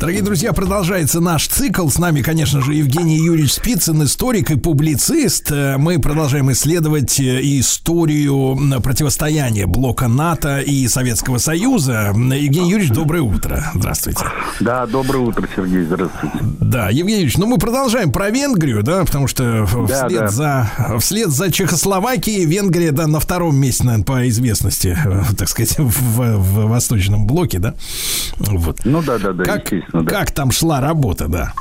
Дорогие друзья, продолжается наш цикл. С нами, конечно же, Евгений Юрьевич Спицын, историк и публицист. Э, Мы продолжаем исследовать э, историю противостояния блока НАТО и Советского Союза. Евгений Юрьевич, доброе утро. Здравствуйте. Да, доброе утро, Сергей, здравствуйте. Да, Евгений Юрьевич, ну мы продолжаем про Венгрию, да, потому что Да, вслед, да. За, вслед за Чехословакией Венгрия, да, на втором месте, наверное, по известности, э, так сказать, в, в Восточном блоке, да. Вот. Ну да, да, да, Как, естественно, да. как там шла работа, да?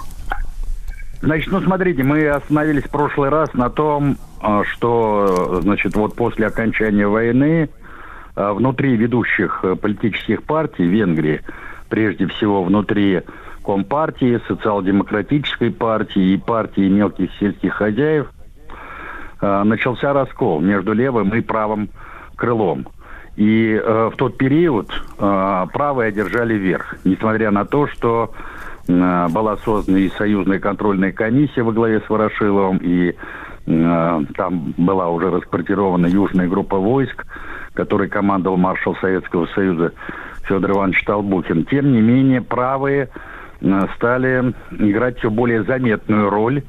Значит, ну смотрите, мы остановились в прошлый раз на том, а, что, значит, вот после окончания войны а, внутри ведущих э, политических партий Венгрии, прежде всего внутри Компартии, Социал-демократической партии и партии мелких сельских хозяев, а, начался раскол между левым и правым крылом. И э, в тот период э, правые одержали верх, несмотря на то, что э, была создана и союзная контрольная комиссия во главе с Ворошиловым, и э, там была уже расквартирована южная группа войск, которой командовал маршал Советского Союза Федор Иванович Толбухин. Тем не менее, правые э, стали играть все более заметную роль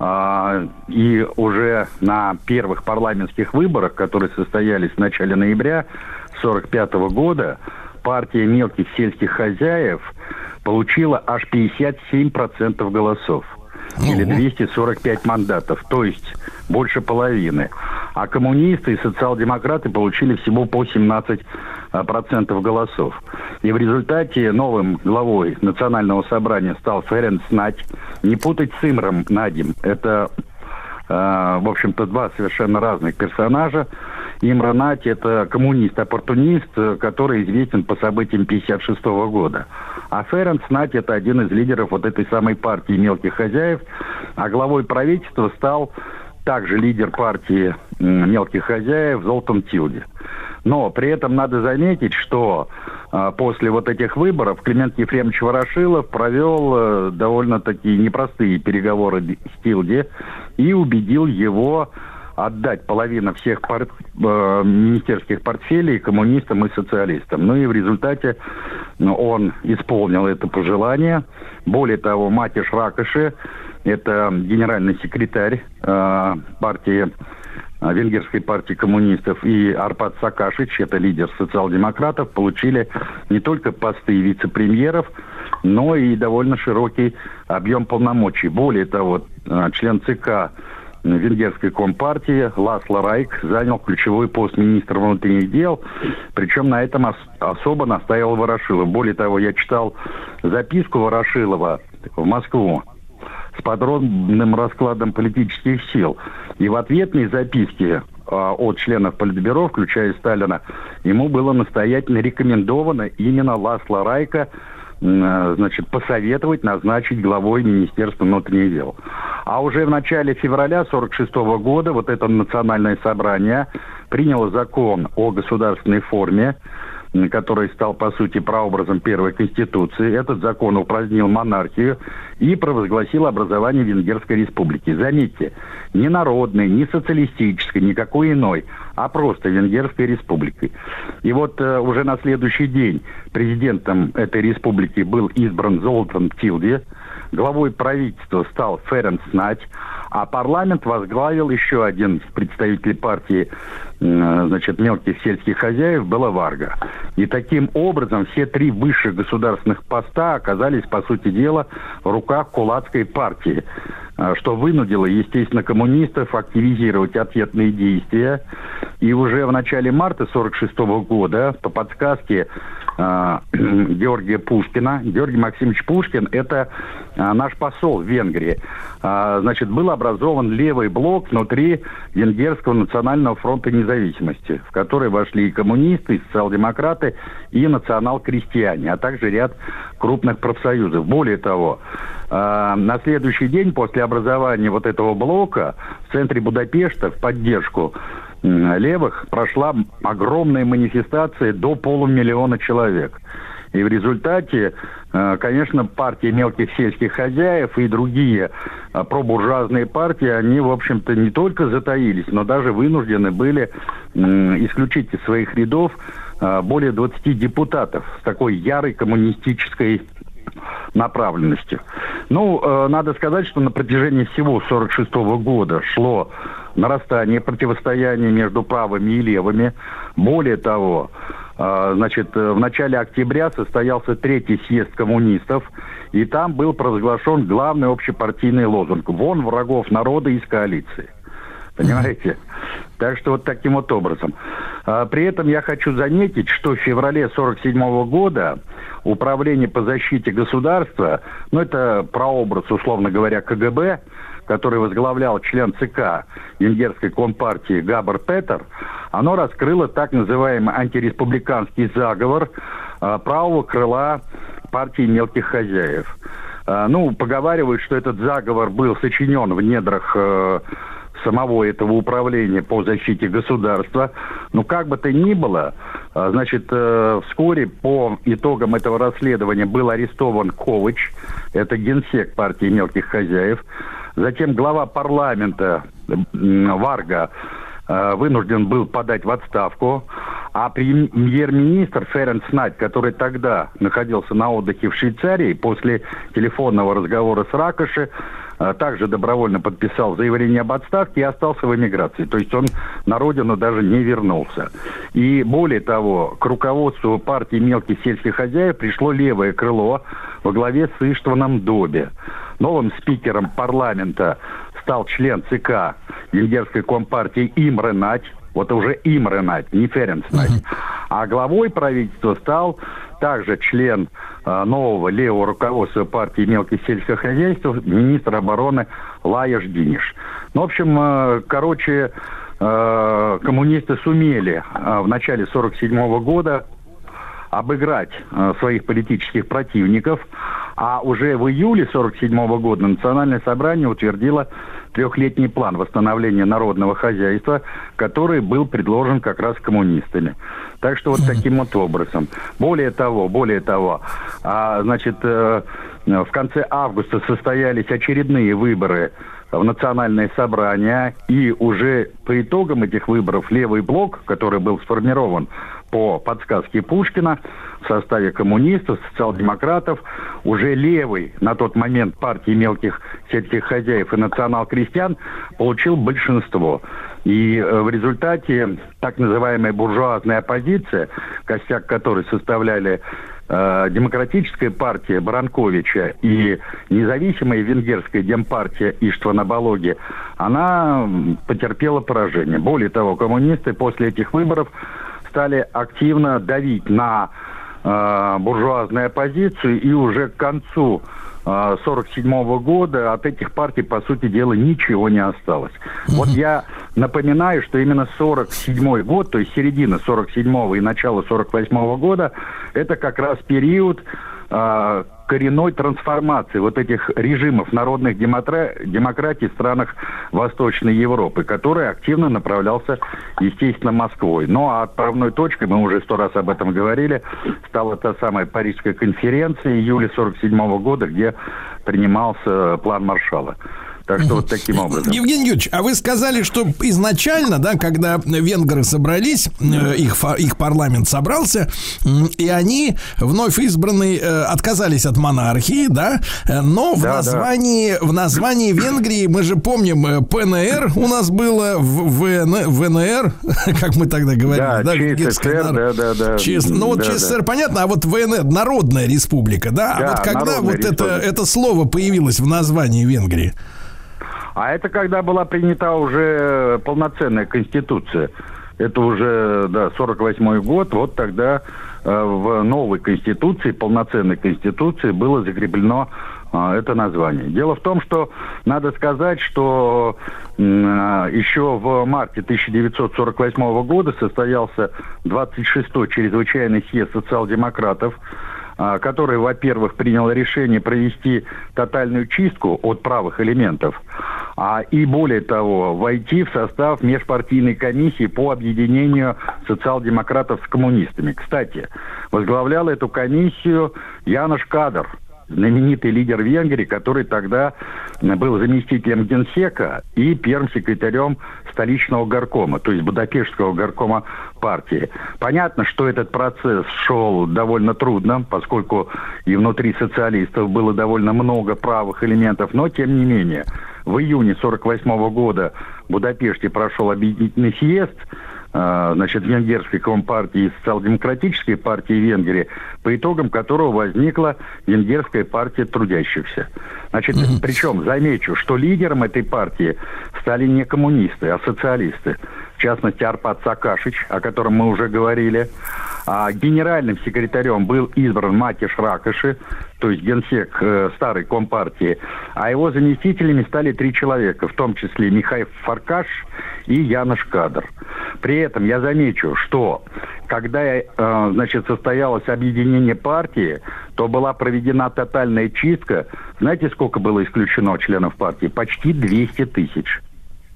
И уже на первых парламентских выборах, которые состоялись в начале ноября 1945 года, партия мелких сельских хозяев получила аж 57% голосов. Или 245 мандатов, то есть больше половины. А коммунисты и социал-демократы получили всего по 17 а, процентов голосов. И в результате новым главой национального собрания стал Ференц Нать. Не путать с Имром Надим. Это, э, в общем-то, два совершенно разных персонажа. Имра Нать – это коммунист-оппортунист, который известен по событиям 1956 года. А Ференц Нать – это один из лидеров вот этой самой партии мелких хозяев. А главой правительства стал также лидер партии мелких хозяев Золтан Тилди. Но при этом надо заметить, что а, после вот этих выборов Климент Ефремович Ворошилов провел э, довольно-таки непростые переговоры с Тилди и убедил его отдать половину всех пор- э, министерских портфелей коммунистам и социалистам. Ну и в результате ну, он исполнил это пожелание. Более того, Матиш Ракоши, это генеральный секретарь э, партии Венгерской партии коммунистов и Арпад Сакашич, это лидер социал-демократов, получили не только посты вице-премьеров, но и довольно широкий объем полномочий. Более того, э, член ЦК Венгерской компартии Ласло Райк занял ключевой пост министра внутренних дел, причем на этом ос- особо настаивал Ворошилов. Более того, я читал записку Ворошилова в Москву с подробным раскладом политических сил. И в ответной записке а, от членов Политбюро, включая Сталина, ему было настоятельно рекомендовано именно Ласло Райка э, значит, посоветовать назначить главой Министерства внутренних дел. А уже в начале февраля 1946 года вот это национальное собрание приняло закон о государственной форме, который стал, по сути, прообразом первой конституции. Этот закон упразднил монархию и провозгласил образование Венгерской республики. Заметьте, не народной, не социалистической, никакой иной, а просто Венгерской республикой. И вот э, уже на следующий день президентом этой республики был избран Золтан Тилди, главой правительства стал Ференц Нать, а парламент возглавил еще один представитель партии значит, мелких сельских хозяев была Варга. И таким образом все три высших государственных поста оказались, по сути дела, в руках кулацкой партии, а, что вынудило, естественно, коммунистов активизировать ответные действия. И уже в начале марта 1946 года по подсказке Георгия Пушкина, Георгий Максимович Пушкин – это а, наш посол в Венгрии. А, Значит, был образован левый блок внутри Венгерского национального фронта независимости, в который вошли и коммунисты, и социал-демократы, и национал-крестьяне, а также ряд крупных профсоюзов. Более того, а, на следующий день после образования вот этого блока в центре Будапешта в поддержку левых прошла огромная манифестация до полумиллиона человек. И в результате, э, конечно, партии мелких сельских хозяев и другие э, пробуржуазные партии, они, в общем-то, не только затаились, но даже вынуждены были исключить из своих рядов э, более 20 депутатов с такой ярой коммунистической направленностью. Ну, надо сказать, что на протяжении всего 46 года шло нарастание противостояния между правыми и левыми. Более того, э, значит, э, в начале октября состоялся третий съезд коммунистов, и там был провозглашен главный общепартийный лозунг «Вон врагов народа из коалиции». Понимаете? Так что вот таким вот образом. А, при этом я хочу заметить, что в феврале 1947 года Управление по защите государства, ну это прообраз, условно говоря, КГБ, который возглавлял член ЦК Венгерской компартии Габар Петер, оно раскрыло так называемый антиреспубликанский заговор э, правого крыла партии мелких хозяев. Э, ну, поговаривают, что этот заговор был сочинен в недрах э, самого этого управления по защите государства. Но как бы то ни было, а, значит, э, вскоре по итогам этого расследования был арестован Ковач, это генсек партии мелких хозяев. Затем глава парламента Варга вынужден был подать в отставку, а премьер-министр Ференц Найт, который тогда находился на отдыхе в Швейцарии, после телефонного разговора с Ракоши, а, также добровольно подписал заявление об отставке и остался в эмиграции. То есть он на родину даже не вернулся. И более того, к руководству партии мелких сельских хозяев пришло левое крыло во главе с Иштваном Добе. Новым спикером парламента стал член ЦК Венгерской компартии Имре Нать, вот уже Имре Нать, не Ференц Нать. А главой правительства стал также член э, нового левого руководства партии мелких сельских хозяйств, министр обороны Лаяш Диниш. Ну, в общем, э, короче, э, коммунисты сумели э, в начале 1947 года обыграть э, своих политических противников, а уже в июле 1947 года Национальное собрание утвердило трехлетний план восстановления народного хозяйства, который был предложен как раз коммунистами. Так что вот таким вот образом. Более того, более того, а, значит, э, в конце августа состоялись очередные выборы в национальное собрание, и уже по итогам этих выборов левый блок, который был сформирован по подсказке Пушкина в составе коммунистов, социал-демократов, уже левый на тот момент партии мелких сельских хозяев и национал-крестьян получил большинство. И э, в результате так называемая буржуазная оппозиция, костяк которой составляли э, Демократическая партия Баранковича и независимая венгерская демпартия Иштвана Балоги, она потерпела поражение. Более того, коммунисты после этих выборов стали активно давить на э, буржуазную оппозицию, и уже к концу 1947 -го года от этих партий, по сути дела, ничего не осталось. Вот я напоминаю, что именно 47 год, то есть середина 47 и начало 48 года, это как раз период э, коренной трансформации вот этих режимов народных демокра... демократий в странах Восточной Европы, который активно направлялся, естественно, Москвой. Ну, а отправной точкой, мы уже сто раз об этом говорили, стала та самая Парижская конференция июля 1947 года, где принимался план Маршала. Так что вот таким образом. Евгений Юрьевич, а вы сказали, что изначально, да, когда венгры собрались, э, их, их парламент собрался, и они, вновь избранные, э, отказались от монархии, да, но в, да, названии, да. в названии Венгрии, мы же помним, ПНР у нас было, ВН, ВНР, как мы тогда говорили, да, да, ЧССР, да, да, да. ЧС, ну вот да, ЧССР, да. понятно, а вот ВНР, Народная Республика, да, а да а вот когда вот это, это слово появилось в названии Венгрии? А это когда была принята уже полноценная конституция. Это уже, да, 48 год, вот тогда э, в новой конституции, полноценной конституции было закреплено э, это название. Дело в том, что надо сказать, что э, еще в марте 1948 года состоялся 26-й чрезвычайный съезд социал-демократов, который, во-первых, принял решение провести тотальную чистку от правых элементов, а, и более того, войти в состав межпартийной комиссии по объединению социал-демократов с коммунистами. Кстати, возглавлял эту комиссию Янош Кадр – знаменитый лидер Венгрии, который тогда был заместителем генсека и первым секретарем столичного горкома, то есть Будапештского горкома партии. Понятно, что этот процесс шел довольно трудно, поскольку и внутри социалистов было довольно много правых элементов, но тем не менее в июне 1948 года в Будапеште прошел объединительный съезд, значит, венгерской компартии и социал-демократической партии Венгрии, по итогам которого возникла венгерская партия трудящихся. Значит, угу. причем замечу, что лидером этой партии стали не коммунисты, а социалисты. В частности, Арпад Сакашич, о котором мы уже говорили. А генеральным секретарем был избран Матиш Ракоши, то есть генсек э, старой компартии. А его заместителями стали три человека, в том числе Михаил Фаркаш и Янош Кадр. При этом я замечу, что когда э, значит, состоялось объединение партии, то была проведена тотальная чистка. Знаете, сколько было исключено членов партии? Почти 200 тысяч.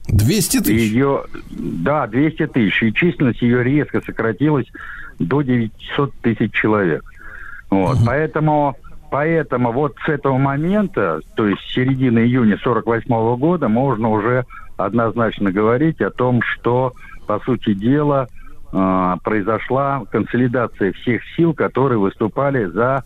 200 тысяч? Ее, да, 200 тысяч. И численность ее резко сократилась до 900 тысяч человек. Вот. Угу. Поэтому, поэтому вот с этого момента, то есть середины июня 48 года, можно уже однозначно говорить о том, что, по сути дела, э, произошла консолидация всех сил, которые выступали за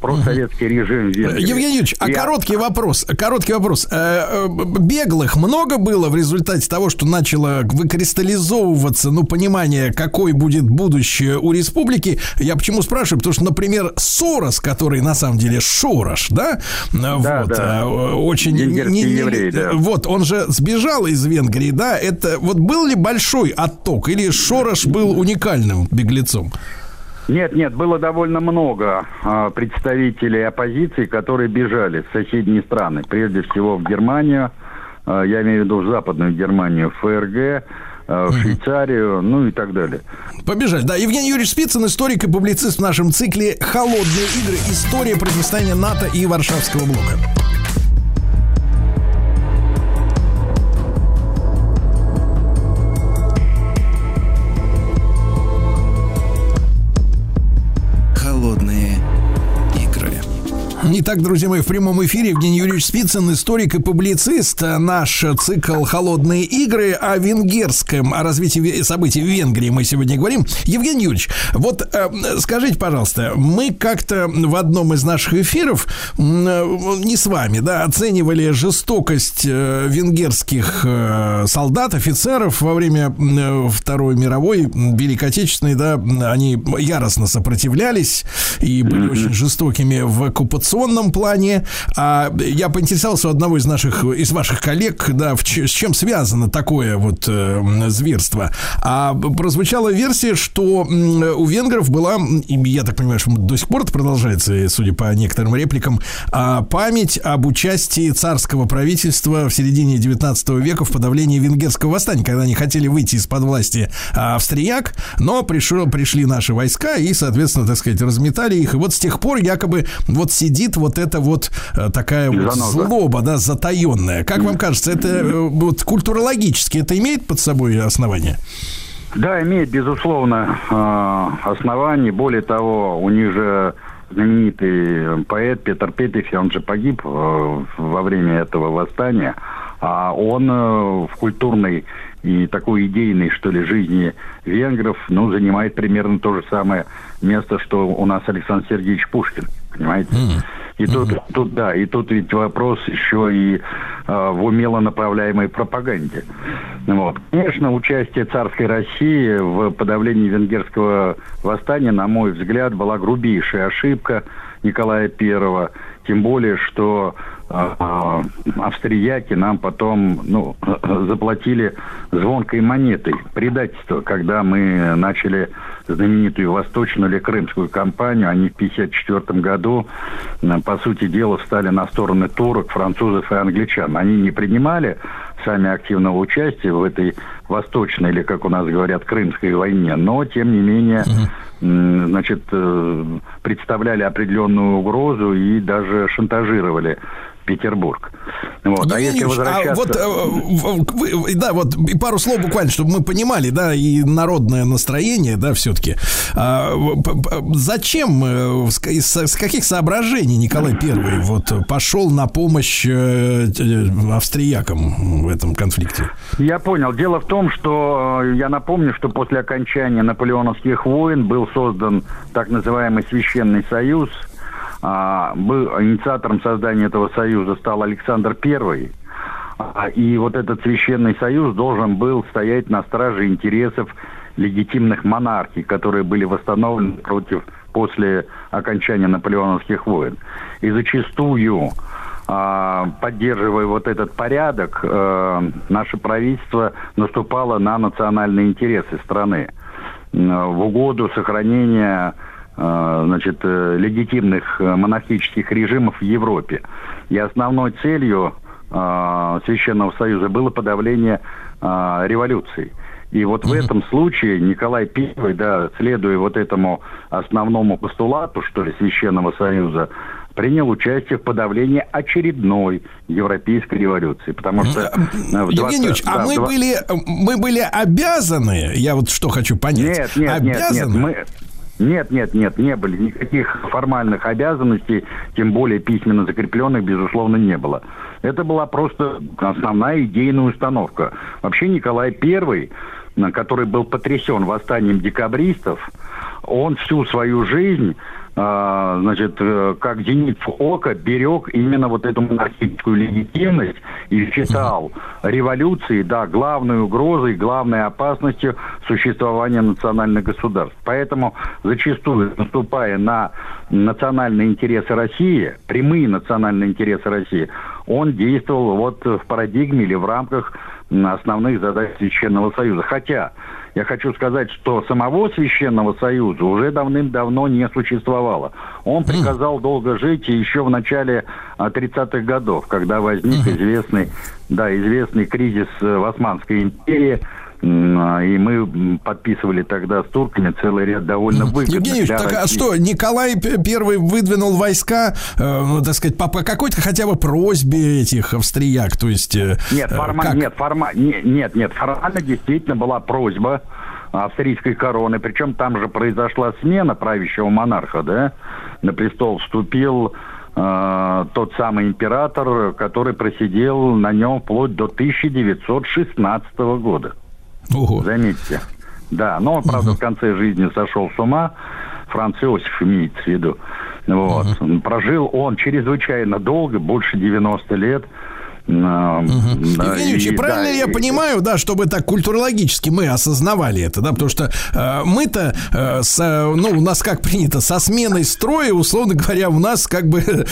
просоветский режим Венгрии. Евгений Юрьевич, а короткий вопрос, короткий вопрос. Э, э, беглых много было в результате того, что начало выкристаллизовываться, ну, понимание, какой будет будущее у республики? Я почему спрашиваю? Потому что, например, Сорос, который на самом деле Шорош, да? Да, вот, да. Э, очень... Не, еврей, да. Вот, он же сбежал из Венгрии, да? Это вот был ли большой отток или Шорош был уникальным беглецом? Нет, нет, было довольно много э, представителей оппозиции, которые бежали в соседние страны, прежде всего в Германию, э, я имею в виду в Западную Германию, в ФРГ, э, в Швейцарию, ну и так далее. Побежали. Да, Евгений Юрьевич Спицын, историк и публицист в нашем цикле «Холодные игры. История противостояния НАТО и Варшавского блока». Итак, друзья мои, в прямом эфире Евгений Юрьевич Спицын, историк и публицист. Наш цикл «Холодные игры» о венгерском, о развитии событий в Венгрии мы сегодня говорим. Евгений Юрьевич, вот э, скажите, пожалуйста, мы как-то в одном из наших эфиров, э, не с вами, да, оценивали жестокость э, венгерских э, солдат, офицеров во время э, Второй мировой, Великой Отечественной, да, они яростно сопротивлялись и были очень жестокими в оккупационном информационном плане. А я поинтересовался у одного из наших, из ваших коллег, да, в, с чем связано такое вот э, зверство. А прозвучала версия, что у венгров была, я так понимаю, что до сих пор это продолжается, судя по некоторым репликам, а память об участии царского правительства в середине 19 века в подавлении венгерского восстания, когда они хотели выйти из-под власти австрияк, но пришел, пришли наши войска и, соответственно, так сказать, разметали их. И вот с тех пор якобы вот сидит сидит вот эта вот э, такая вот злоба, да, затаенная. Как вам кажется, это э, вот культурологически это имеет под собой основание? Да, имеет, безусловно, э, основание. Более того, у них же знаменитый поэт Петр Петефи, он же погиб во время этого восстания, а он в культурной и такой идейной, что ли, жизни венгров, ну, занимает примерно то же самое место, что у нас Александр Сергеевич Пушкин понимаете? Mm-hmm. И тут, mm-hmm. тут, да, и тут ведь вопрос еще и э, в умело направляемой пропаганде. Вот. Конечно, участие царской России в подавлении венгерского восстания, на мой взгляд, была грубейшая ошибка Николая Первого. Тем более, что э, австрияки нам потом ну, заплатили звонкой монетой предательство, когда мы начали знаменитую восточную или крымскую кампанию. Они в 1954 году, по сути дела, встали на стороны турок, французов и англичан. Они не принимали сами активного участия в этой восточной, или, как у нас говорят, крымской войне, но, тем не менее, значит, э, представляли определенную угрозу и даже шантажировали Петербург. Вот. а если возвращаться... А вот, э, вы, да, вот пару слов буквально, чтобы мы понимали, да, и народное настроение, да, все-таки. А, зачем, э, с каких соображений Николай Первый вот пошел на помощь э, австриякам в этом конфликте? Я понял. Дело в том, что я напомню, что после окончания наполеоновских войн был создан так называемый Священный Союз – а, был инициатором создания этого союза стал Александр I. А, и вот этот священный союз должен был стоять на страже интересов легитимных монархий, которые были восстановлены против после окончания наполеоновских войн. И зачастую, а, поддерживая вот этот порядок, наше правительство наступало на национальные интересы страны в угоду сохранения Э, значит, э, легитимных э, монархических режимов в Европе. И основной целью Священного Союза было подавление революции. И вот в этом случае Николай I, да, следуя вот этому основному постулату, что ли, Священного Союза, принял участие в подавлении очередной европейской революции, потому что... 20, Евгений Ильич, а да, а мы 20... были, мы были обязаны, я вот что хочу понять, нет, нет, обязаны... Нет, нет, нет, нет, нет, не были. Никаких формальных обязанностей, тем более письменно закрепленных, безусловно, не было. Это была просто основная идейная установка. Вообще Николай I, который был потрясен восстанием декабристов, он всю свою жизнь а, значит, э, как зенит ока берег именно вот эту монархическую легитимность и считал революции, да, главной угрозой, главной опасностью существования национальных государств. Поэтому зачастую, наступая на национальные интересы России, прямые национальные интересы России, он действовал вот в парадигме или в рамках основных задач Священного Союза. Хотя я хочу сказать, что самого Священного Союза уже давным-давно не существовало. Он приказал долго жить еще в начале 30-х годов, когда возник известный, да, известный кризис э, в Османской империи, а, и мы подписывали тогда с турками целый ряд довольно выгодных Евгений так а что, Николай Первый выдвинул войска, э, ну, так сказать, по, по какой-то хотя бы просьбе этих австрияк, то есть... Э, нет, форма, как? нет, форма, нет, нет, нет, формально действительно была просьба австрийской короны, причем там же произошла смена правящего монарха, да, на престол вступил э, тот самый император, который просидел на нем вплоть до 1916 года. Ого. Заметьте. Да, но он, правда, угу. в конце жизни сошел с ума. Франц Иосиф имеется в виду. Вот. Угу. Прожил он чрезвычайно долго, больше 90 лет. Угу. Евгений и, правильно да, я и, понимаю, да, чтобы так культурологически мы осознавали это, да, потому что э, мы-то, э, с, ну, у нас как принято, со сменой строя, условно говоря, у нас как бы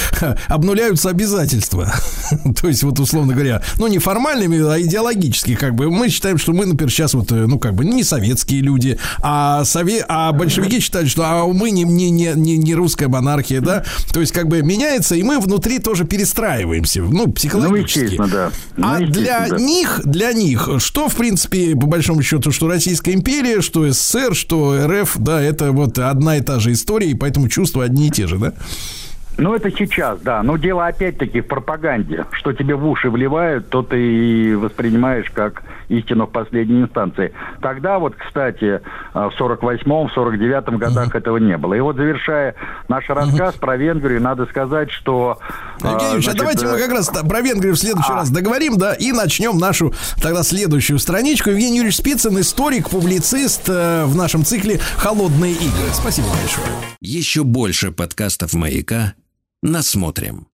обнуляются обязательства. То есть, вот, условно говоря, ну, не формальными, а идеологически, как бы, мы считаем, что мы, например, сейчас вот, э, ну, как бы, не советские люди, а, сове... а большевики считают, что а мы не, не, не, не, не русская монархия, да, то есть, как бы, меняется, и мы внутри тоже перестраиваемся, ну, ну психологически естественно, да. Ну, а для да. них, для них, что, в принципе, по большому счету, что Российская империя, что СССР, что РФ, да, это вот одна и та же история, и поэтому чувства одни и те же, да? Ну, это сейчас, да. Но дело опять-таки в пропаганде. Что тебе в уши вливают, то ты и воспринимаешь как истину в последней инстанции. Тогда вот, кстати, в 48-м, в 49-м годах mm-hmm. этого не было. И вот завершая наш рассказ mm-hmm. про Венгрию, надо сказать, что... Евгений Ильич, а давайте мы э, как раз про Венгрию в следующий а... раз договорим, да, и начнем нашу тогда следующую страничку. Евгений Юрьевич Спицын, историк, публицист э, в нашем цикле «Холодные игры». Спасибо большое. Еще больше подкастов «Маяка» насмотрим.